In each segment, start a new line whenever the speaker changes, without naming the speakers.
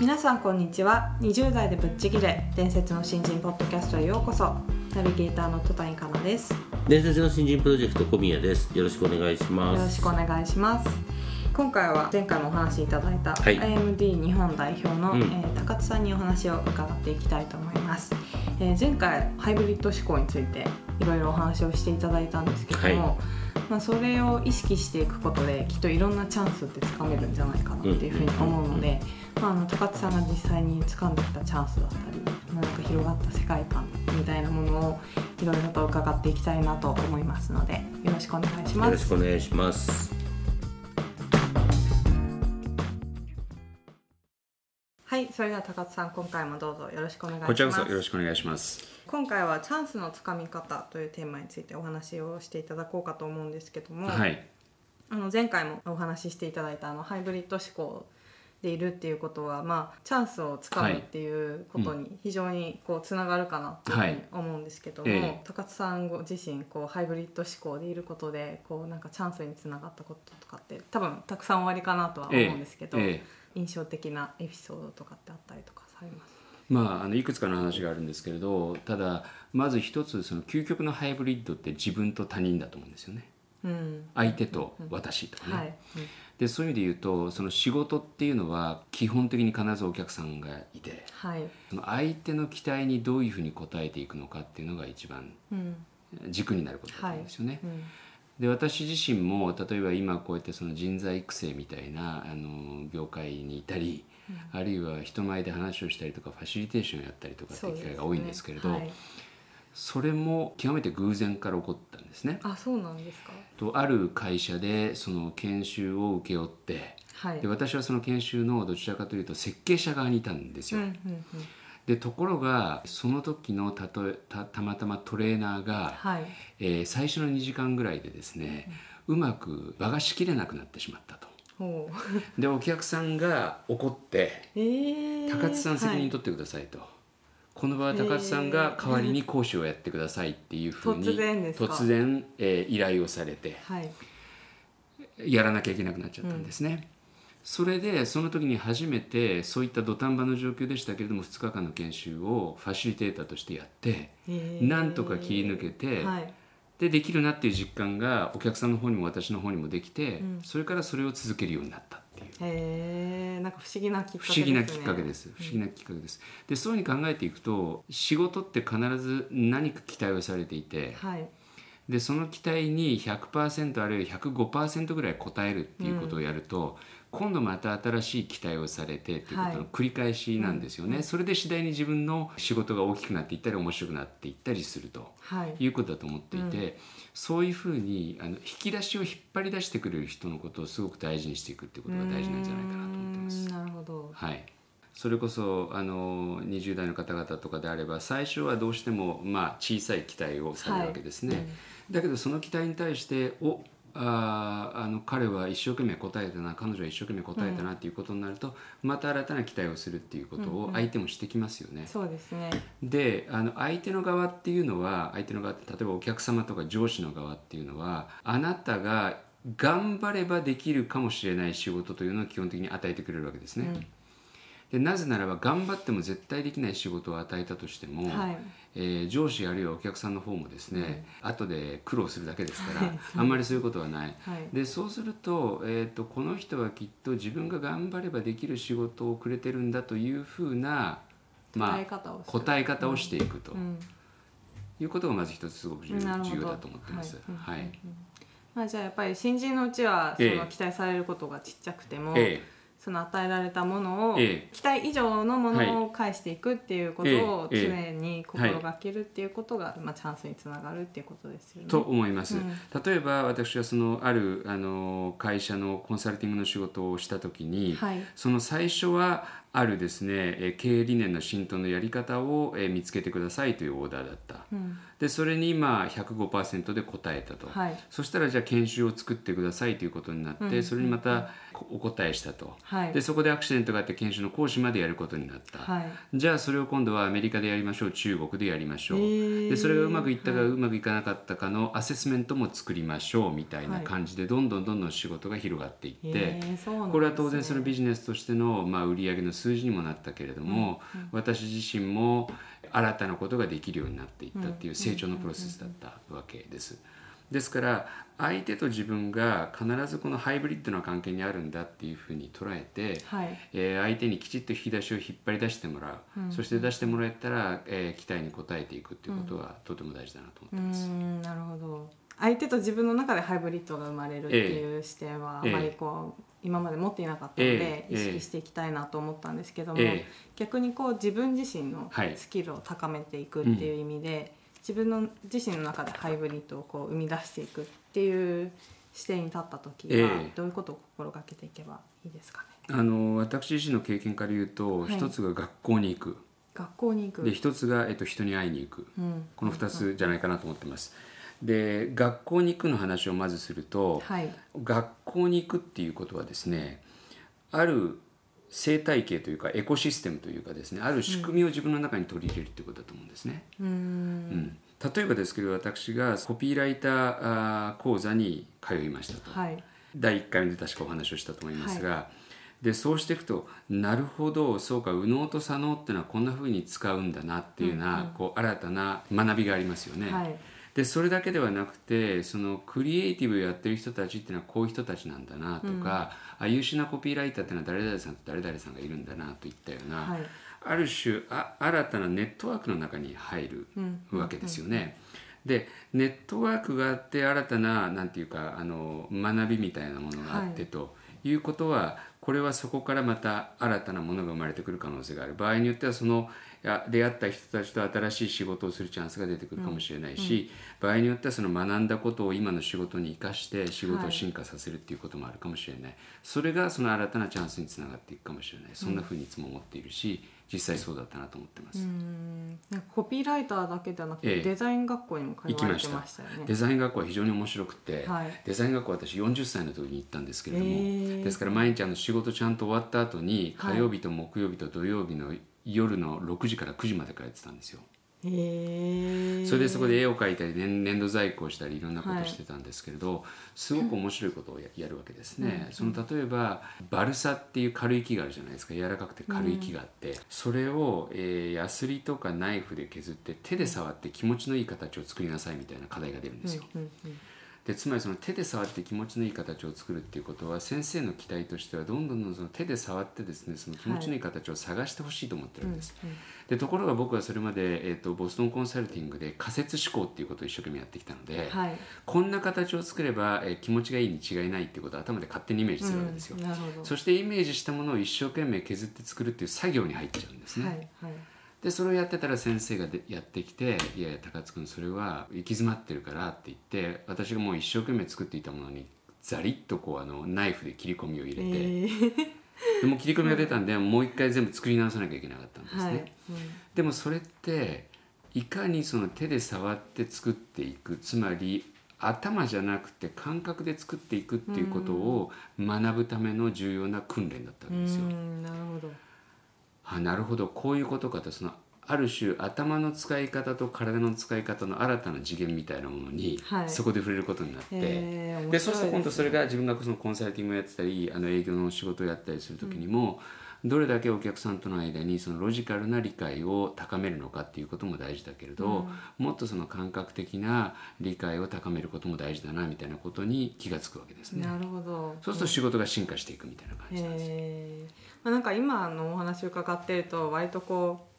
皆さんこんにちは。20代でぶっちぎれ伝説の新人ポッドキャストへようこそ。ナビゲーターの戸谷香奈です。
伝説の新人プロジェクト小宮です。よろしくお願いします。
よろしくお願いします。今回は前回もお話しいただいた、
はい。
IMD 日本代表の、
うん。
えー高津さんにお話を伺っていきたいと思います、えー前回ハイブリッド思考についていろいろお話をしていただいたんですけども、
は
まあ、それを意識していくことできっといろんなチャンスってつかめるんじゃないかなっていうふうに思うので、まあ、あの高津さんが実際に掴んできたチャンスだったり、まあ、なんか広がった世界観みたいなものをいろいろと伺っていきたいなと思いますのでよろしくお願いします。
よろしくお願いします
はい、それでは高津さん、今回もどうぞよろしくお願いします。
こちらこそよろしくお願いします。
今回はチャンスのつかみ方というテーマについてお話をしていただこうかと思うんですけども、
はい。
あの前回もお話ししていただいたあのハイブリッド思考でいるっていうことは、まあ、チャンスをつかむっていうことに非常にこうつながるかなっていうふうに思うんですけども、
はいええ。
高津さんご自身こうハイブリッド思考でいることでこうなんかチャンスにつながったこととかって多分たくさんおありかなとは思うんですけど、
ええ。
印象的なエピソードとかってあったりとかされます？
まあ、あのいくつかの話があるんですけれどただまず一つその究極のハイブリッドって自分と他人だと思うんですよね。
うん
相手と私とかね、
はい、
でそういう意味で言うとその仕事っていうのは基本的に必ずお客さんがいて
はい。
その相手の期待にどういうふうに応えていくのかっていうのが一番
うん。
軸になることだと思うんですよね、
うん。
で私自身も例えば今こうやってその人材育成みたいなあの業界にいたり、あるいは人前で話をしたりとかファシリテーションをやったりとかっていう機会が多いんですけれどそ,、
はい
れも極めて偶然から起こったんですね。
あそうなんですか？
とある会社でその研修を請け負って
はい
で私はその研修のどちらかというと設計者側にいたんですよ。
うんうんうん
でところがその時のたとえたたまたまトレーナーが、
はい
えー最初の2時間ぐらいでですね、うまく場が仕切れなくなってしまったと。でお客さんが怒って
えー、「
高津さん責任
はい
取ってください」と。この場は高津さんが代わりに講師をやってくださいっていうふうに
突然ですか？
突然えー依頼をされて
はい。
やらなきゃいけなくなっちゃったんですね。それでその時に初めてそういった土壇場の状況でしたけれども2日間の研修をファシリテーターとしてやって
えー。
なんとか切り抜けて
はい。
でできるなっていう実感がお客さんの方にも私の方にもできて、
うん。
それからそれを続けるようになったっていう。
へえなんか不思議なきっかけですね。
不思議なきっかけです。不思議なきっかけです、でそういうふうに考えていくと仕事って必ず何か期待をされていて
はい。
でその期待に100%あるいは105%ぐらい応えるっていうことをやると、今度また新しい期待をされてっていうことの繰り返しなんですよね、それで次第に自分の仕事が大きくなっていったり面白くなっていったりすると
はい。
いうことだと思っていて、そういうふうにあの引き出しを引っ張り出してくれる人のことをすごく大事にしていくっていうことが大事なんじゃないかなと思ってます。
なるほど。
はい、それこそあの20代の方々とかであれば最初はどうしても、まあ、小さい期待をされるわけですね、
はい。
だけどその期待に対しておあーあの彼は一生懸命答えたな彼女は一生懸命答えたなっていうことになると、また新たな期待をするっていうことを相手もしてきますよね。
そうですね
であの相手の側っていうのは相手の側って例えばお客様とか上司の側っていうのはあなたが頑張ればできるかもしれない仕事というのを基本的に与えてくれるわけですね。でなぜならば頑張っても絶対できない仕事を与えたとしても、
はい。
えー上司あるいはお客さんの方もですね、後で苦労するだけですから、あんまりそういうことはない。
はい。
でそうすると,、えー、とこの人はきっと自分が頑張ればできる仕事をくれてるんだというふうな、ま
答え方をする
あ、答え方をしていくと。
うん。
いうことがまず一つすごく重要だと思ってます。
はい。
はい。
まあ、じゃあやっぱり新人のうちはそ
ええ。
の期待されることがちっちゃくても、
え
その与えられたものを、
ええ。
期待以上のものを返していくっていうことを
ええ
常に心がけるっていうことが、まあ、チャンスにつながるっていうことですよね。
と思います、
うん。
例えば私はそのあるあの会社のコンサルティングの仕事をした時に、
はい。
その最初はあるですねえー経営理念の浸透のやり方をえー見つけてくださいというオーダーだった。
うん。
でそれにまあ105%で答えたと、
はい。
そしたらじゃあ研修を作ってくださいということになって、
うん。
それにまたこお答えしたと、
はい。
でそこでアクシデントがあって研修の講師までやることになった、
はい。
じゃあそれを今度はアメリカでやりましょう中国でやりましょう、でそれがうまくいったかうまくいかなかったかのアセスメントも作りましょうみたいな感じでどんどんどんどん仕事が広がっていって、
ね。
これは当然そのビジネスとしての、まあ、売上の数字にもなったけれども、私自身も新たなことができるようになっていったっていう成長のプロセスだったわけです。ですから相手と自分が必ずこのハイブリッドな関係にあるんだっていうふうに捉えて、
はい。
えー相手にきちっと引き出しを引っ張り出してもらう、そして出してもらえたら、えー期待に応えていくっていうことはとても大事だなと
う
思ってます。
んなるほど相手と自分の中でハイブリッドが生まれるっていう視点はあ
え。え
まりこう、今まで持っていなかったので、
ええ。
意識していきたいなと思ったんですけども、
ええ。
逆にこう自分自身の
はい。
スキルを高めていくっていう意味で、自分の自身の中でハイブリッドをこう生み出していくっていう視点に立った時は、
ええ。
どういうことを心がけていけばいいですかね？
あの私自身の経験から言うと、
はい。
一つが学校に行く。
学校に行く。
で一つが、えっと、人に会いに行く。
うん。
この2つじゃないかなと思ってます。で学校に行くの話をまずすると、
はい。
学校に行くっていうことはですねある生態系というかエコシステムというかですねある仕組みを自分の中に取り入れるっていうことだと思うんですね。
うーん。
例えばですけど私がコピーライター講座に通いましたと、
はい。
第1回目で確かお話をしたと思いますが、でそうしていくとなるほどそうか右脳と左脳っていうのはこんな風に使うんだなっていうような、こう新たな学びがありますよね。
はい
でそれだけではなくてそのクリエイティブをやってる人たちっていうのはこういう人たちなんだなとか、あ優秀なコピーライターっていうのは誰々さんと誰々さんがいるんだなといったような、
はい。
ある種あ新たなネットワークの中に入るわけですよね。でネットワークがあって新たななんていうかあの学びみたいなものがあって、
はい
ということはこれはそこからまた新たなものが生まれてくる可能性がある。場合によってはその出会った人たちと新しい仕事をするチャンスが出てくるかもしれないし、場合によってはその学んだことを今の仕事に生かして仕事を進化させるっていうこともあるかもしれない、それがその新たなチャンスにつながっていくかもしれない。そんなふうにいつも思っているし実際そうだったなと思ってます。
うん。なんかコピーライターだけじゃなくて、
ええ。
デザイン学校にも通われてましたよね。
デザイン学校は非常に面白くて、
はい。
デザイン学校は私40歳の時に行ったんですけれども、
へー
ですから毎日あの仕事ちゃんと終わった後に
はい。
火曜日と木曜日と土曜日の夜の6時から9時まで通ってたんですよ。
へえ
それでそこで絵を描いたり粘粘土細工をしたりいろんなことをしてたんですけれど、すごく面白いことをややるわけですね、その例えばバルサっていう軽い木があるじゃないですか。柔らかくて軽い木があって、それを、えーヤスリとかナイフで削って手で触って気持ちのいい形を作りなさいみたいな課題が出るんですよ、
うんうん
でつまりその手で触って気持ちのいい形を作るっていうことは先生の期待としてはどんどんどんその手で触ってですねその気持ちのいい形を探してほしいと思ってるんです、でところが僕はそれまで、えー、とボストンコンサルティングで仮説思考っていうことを一生懸命やってきたので、
はい。
こんな形を作れば、えー気持ちがいいに違いないっていうことを頭で勝手にイメージするわけですよ、
うん
そしてイメージしたものを一生懸命削って作るっていう作業に入っちゃうんですね、
はいはい
でそれをやってたら先生がでやってきて「いやいや高津君それは行き詰まってるから」って言って私がもう一生懸命作っていたものにザリッとこうあのナイフで切り込みを入れて、
えー。
でも切り込みが出たんでもう一回全部作り直さなきゃいけなかったんですね、
はい、うん
でもそれっていかにその手で触って作っていくつまり頭じゃなくて感覚で作っていくっていうことを学ぶための重要な訓練だったわ
う
けですよ。
んなるほど
あなるほど。こういうことかとそのある種頭の使い方と体の使い方の新たな次元みたいなものに、
はい。
そこで触れることになって、でそうすると今度それが自分がそのコンサルティングをやってたりあの営業の仕事をやったりする時にも、どれだけお客さんとの間にそのロジカルな理解を高めるのかっていうことも大事だけれど、もっとその感覚的な理解を高めることも大事だなみたいなことに気がつくわけですね。
なるほど
そうすると仕事が進化していくみたいな感じなんです。
まあ、なんか今のお話を伺ってると割とこう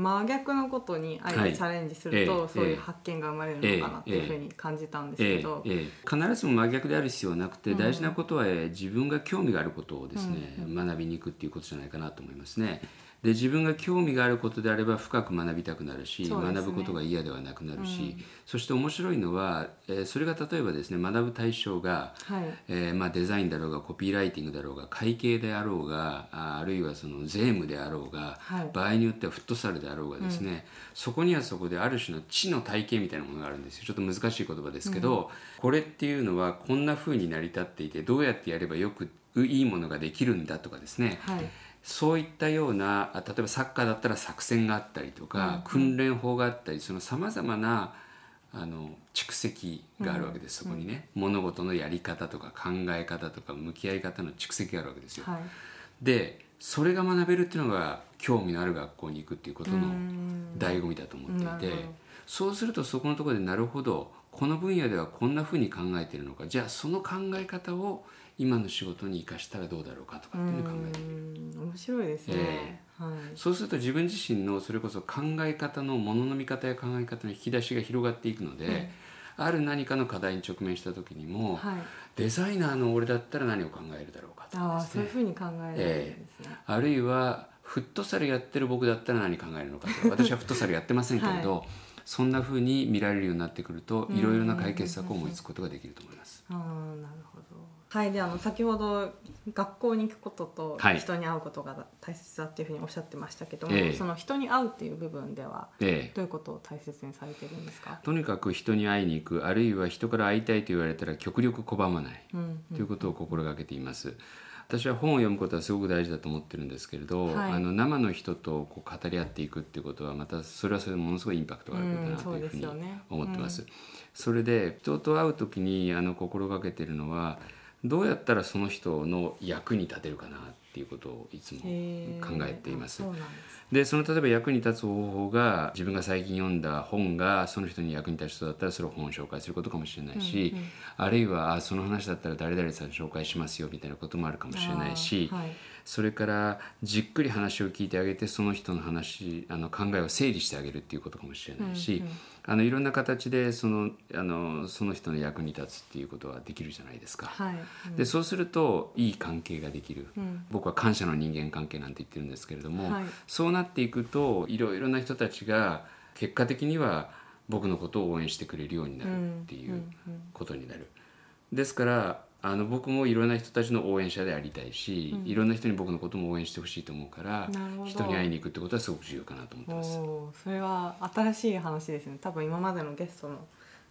真逆のことにあえ
はい。
てチャレンジすると、
ええ
そういう発見が生まれるのかなっていうふうに感じたんです
え
けど、
必ずしも真逆である必要はなくて、
うん。
大事なことはえー自分が興味があることをですね、
うん。
学びに行くっていうことじゃないかなと思いますね。で自分が興味があることであれば深く学びたくなるし、
ね。
学ぶことが嫌ではなくなるし、
うん。
そして面白いのは、えーそれが例えばですね学ぶ対象が、
はい。
えーまあ、デザインだろうがコピーライティングだろうが会計であろうがああるいはその税務であろうが、
はい。
場合によってはフットサルであろうがですね、そこにはそこである種の知の体系みたいなものがあるんですよ。ちょっと難しい言葉ですけど、これっていうのはこんな風に成り立っていてどうやってやればよくいいものができるんだとかですね、
はい
そういったようなあ例えばサッカーだったら作戦があったりとか、訓練法があったりそのさまざまなあの蓄積があるわけです、そこにね、物事のやり方とか考え方とか向き合い方の蓄積があるわけですよ。
はい。
でそれが学べるっていうのが興味のある学校に行くっていうことの
うん。
醍醐味だと思っていてそうするとそこのところでなるほどこの分野ではこんなふうに考えてるのかじゃあその考え方を今の仕事に生かしたらどうだろうかとかっていうのを考えてみる。
うん面白いですね、
え
はい。
そうすると自分自身のそれこそ考え方のものの見方や考え方の引き出しが広がっていくので、ある何かの課題に直面した時にも、
はい。
デザイナーの俺だったら何を考えるだろうかと
ああ
かね。
そういうふうに考えるんですね、
あるいはフットサルやってる僕だったら何考えるのかと 私はフットサルやってませんけれど、そんな風に見られるようになってくるといろいろな解決策を思いつくことができると思います。
ああなるほどはいであの先ほど学校に行くことと
はい。
人に会うことが大切だっていうふうにおっしゃってましたけども、
ええ。
その人に会うっていう部分では
で
どういうことを大切にされてるんですか、
とにかく人に会いに行くあるいは人から会いたいと言われたら極力拒まない
うん
ということを心がけています。私は本を読むことはすごく大事だと思ってるんですけれど、
はい。
あの生の人とこう語り合っていくっていうことはまたそれはそれでものすごいインパクトがあることだなというふうに
うんそうですよね。
思ってます。それで人と会う時にあの心がけてるのはどうやったらその人の役に立てるかなっていうことをいつも考えています。
で
その例えば役に立つ方法が自分が最近読んだ本がその人に役に立つ人だったらそれを本を紹介することかもしれないし、あるいはあその話だったら誰々さん紹介しますよみたいなこともあるかもしれないし、
はい
それからじっくり話を聞いてあげてその人の話あの考えを整理してあげるっていうことかもしれないし、あのいろんな形でそのあのその人の役に立つっていうことはできるじゃないですか。
はい、
でそうするといい関係ができる、
うん。
僕は感謝の人間関係なんて言ってるんですけれども、
はい。
そうなっていくといろいろな人たちが結果的には僕のことを応援してくれるようになるっていうことになる。ですからあの僕もいろんな人たちの応援者でありたいし、いろんな人に僕のことも応援してほしいと思うから人に会いに行くってことはすごく重要かなと思ってます。
それは新しい話ですね。多分今までのゲストの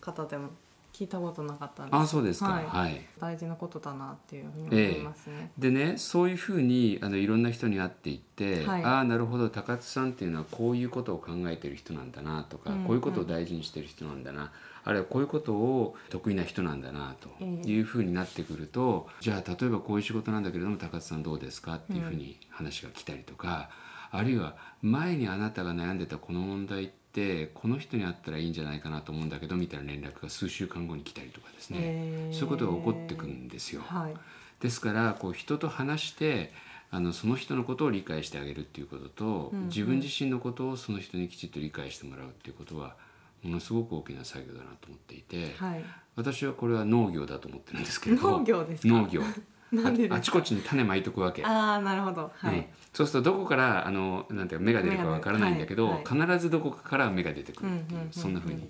方でも聞いたことなかったんです。
あそうですか、
はい。
はい。
大事なことだなっていうふうに思いますね、
でねそういうふうにあのいろんな人に会っていって、
はい。
ああなるほど高津さんっていうのはこういうことを考えてる人なんだなとか、
うん
こういうことを大事にしてる人なんだな、あるいはこういうことを得意な人なんだなというふうになってくると、じゃあ例えばこういう仕事なんだけれども高津さんどうですかっていうふうに話が来たりとか、あるいは前にあなたが悩んでたこの問題ってこの人に会ったらいいんじゃないかなと思うんだけどみたいな連絡が数週間後に来たりとかですね、そういうことが起こってくるんですよ。
はい。
ですからこう人と話してあのその人のことを理解してあげるっていうことと、
うんうん。
自分自身のことをその人にきちっと理解してもらうっていうことはものすごく大きな作業だなと思っていて、
はい。
私はこれは農業だと思ってるんですけれど。
農業ですか？
農業ああちこちに種まいとくわけ、
ああなるほど。はい、
うん。そうするとどこからあのなんていうか芽が出るかわからないんだけど、
はい。
必ずどこかから芽が出てくるっていう、
うんうんうんうん。
そんなふうに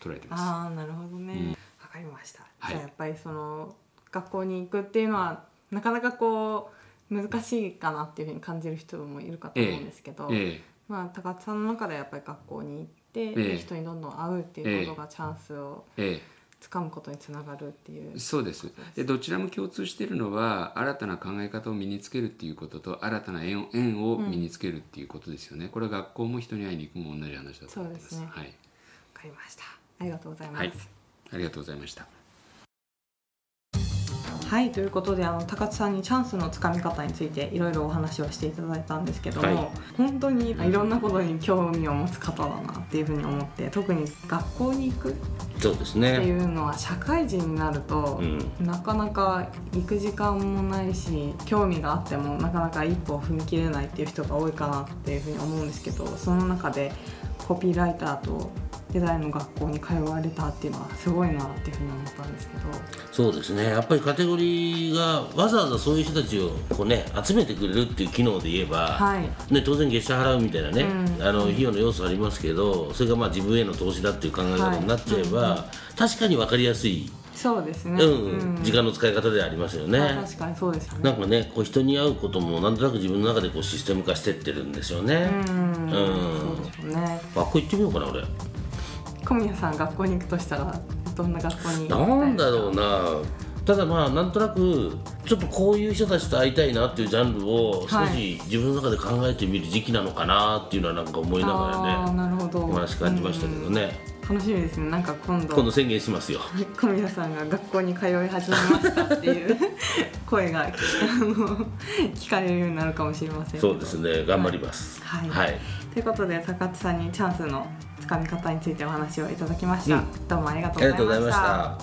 捉えてます。
ああなるほどね。
うん。
わ、かりました、
はい。
じゃあやっぱりその学校に行くっていうのはなかなかこう難しいかなっていうふうに感じる人もいるかと思うんですけど、
え
まあ高津さんの中ではやっぱり学校に行って、
ええ。
人にどんどん会うっていうことがチャンスを
ええ
つかむことにつながるっていう、
そうです。でどちらも共通しているのは新たな考え方を身につけるっていうことと新たな縁を縁を身につけるっていうことですよね、これは学校も人に会いに行くも同じ話だと思ってます。
そうですね。
はい、
わかりました。ありがとうございます、
はい、ありがとうございました
はいということであの高津さんにチャンスのつかみ方についていろいろお話をしていただいたんですけども、
はい。
本当にいろんなことに興味を持つ方だなっていうふうに思って特に学校に行くっ
そうです
てい
ね
うのは社会人になると、
うん。
なかなか行く時間もないし興味があってもなかなか一歩踏み切れないっていう人が多いかなっていうふうに思うんですけどその中でコピーライターとデザインの学校に通われたっていうのはすごいなっていうふうに思ったんですけど。
そうですね。やっぱりカテゴリーがわざわざそういう人たちをこうね集めてくれるっていう機能で言えば、
はい。
ね、当然月謝払うみたいなね、
うん。
あの費用の要素ありますけどそれがまあ自分への投資だっていう考え方になっちゃえば、
は
確かに分かりやすい、
そうですね、
うん時間の使い方ではありますよね。
まあ確かにそうですよね。
なんかねこう人に会うこともなんとなく自分の中でこうシステム化してってるんですよね。
うん。
うん。
そうでね。
学校行ってみようかな俺。
小宮さん学校に行くとしたらどんな学校に
なんだろうな。ただまあなんとなくちょっとこういう人たちと会いたいなっていうジャンルを少
はい。
し自分の中で考えてみる時期なのかなっていうのはなんか思いながらね
なるほど。
お話感じましたけどね。
うん。楽しみですね。なんか今度
今度宣言しますよ。
小宮さんが学校に通い始めましたっていう 声があの聞かれるようになるかもしれません
そうですね。頑張ります。
はい。
はい、
ということで高津さんにチャンスのつかみ方についてお話をいただきました、
うん。
どうもありがと
あ
うございまし
た。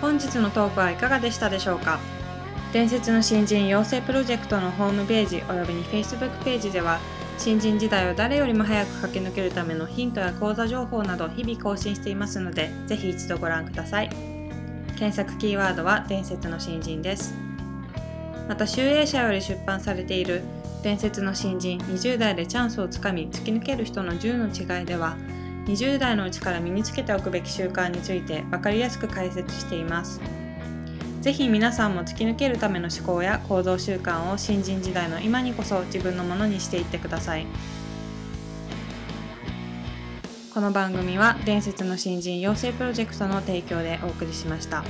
本日のトークはいかがでしたでしょうか？伝説の新人養成プロジェクトのホームページおよびに Facebook ページでは新人時代を誰よりも早く駆け抜けるためのヒントや講座情報など日々更新していますのでぜひ一度ご覧ください検索キーワードは伝説の新人です。また集英社より出版されている伝説の新人20代でチャンスをつかみ突き抜ける人の10の違いでは20代のうちから身につけておくべき習慣について分かりやすく解説しています。ぜひ皆さんも突き抜けるための思考や行動習慣を新人時代の今にこそ自分のものにしていってください。この番組は伝説の新人養成プロジェクトの提供でお送りしました。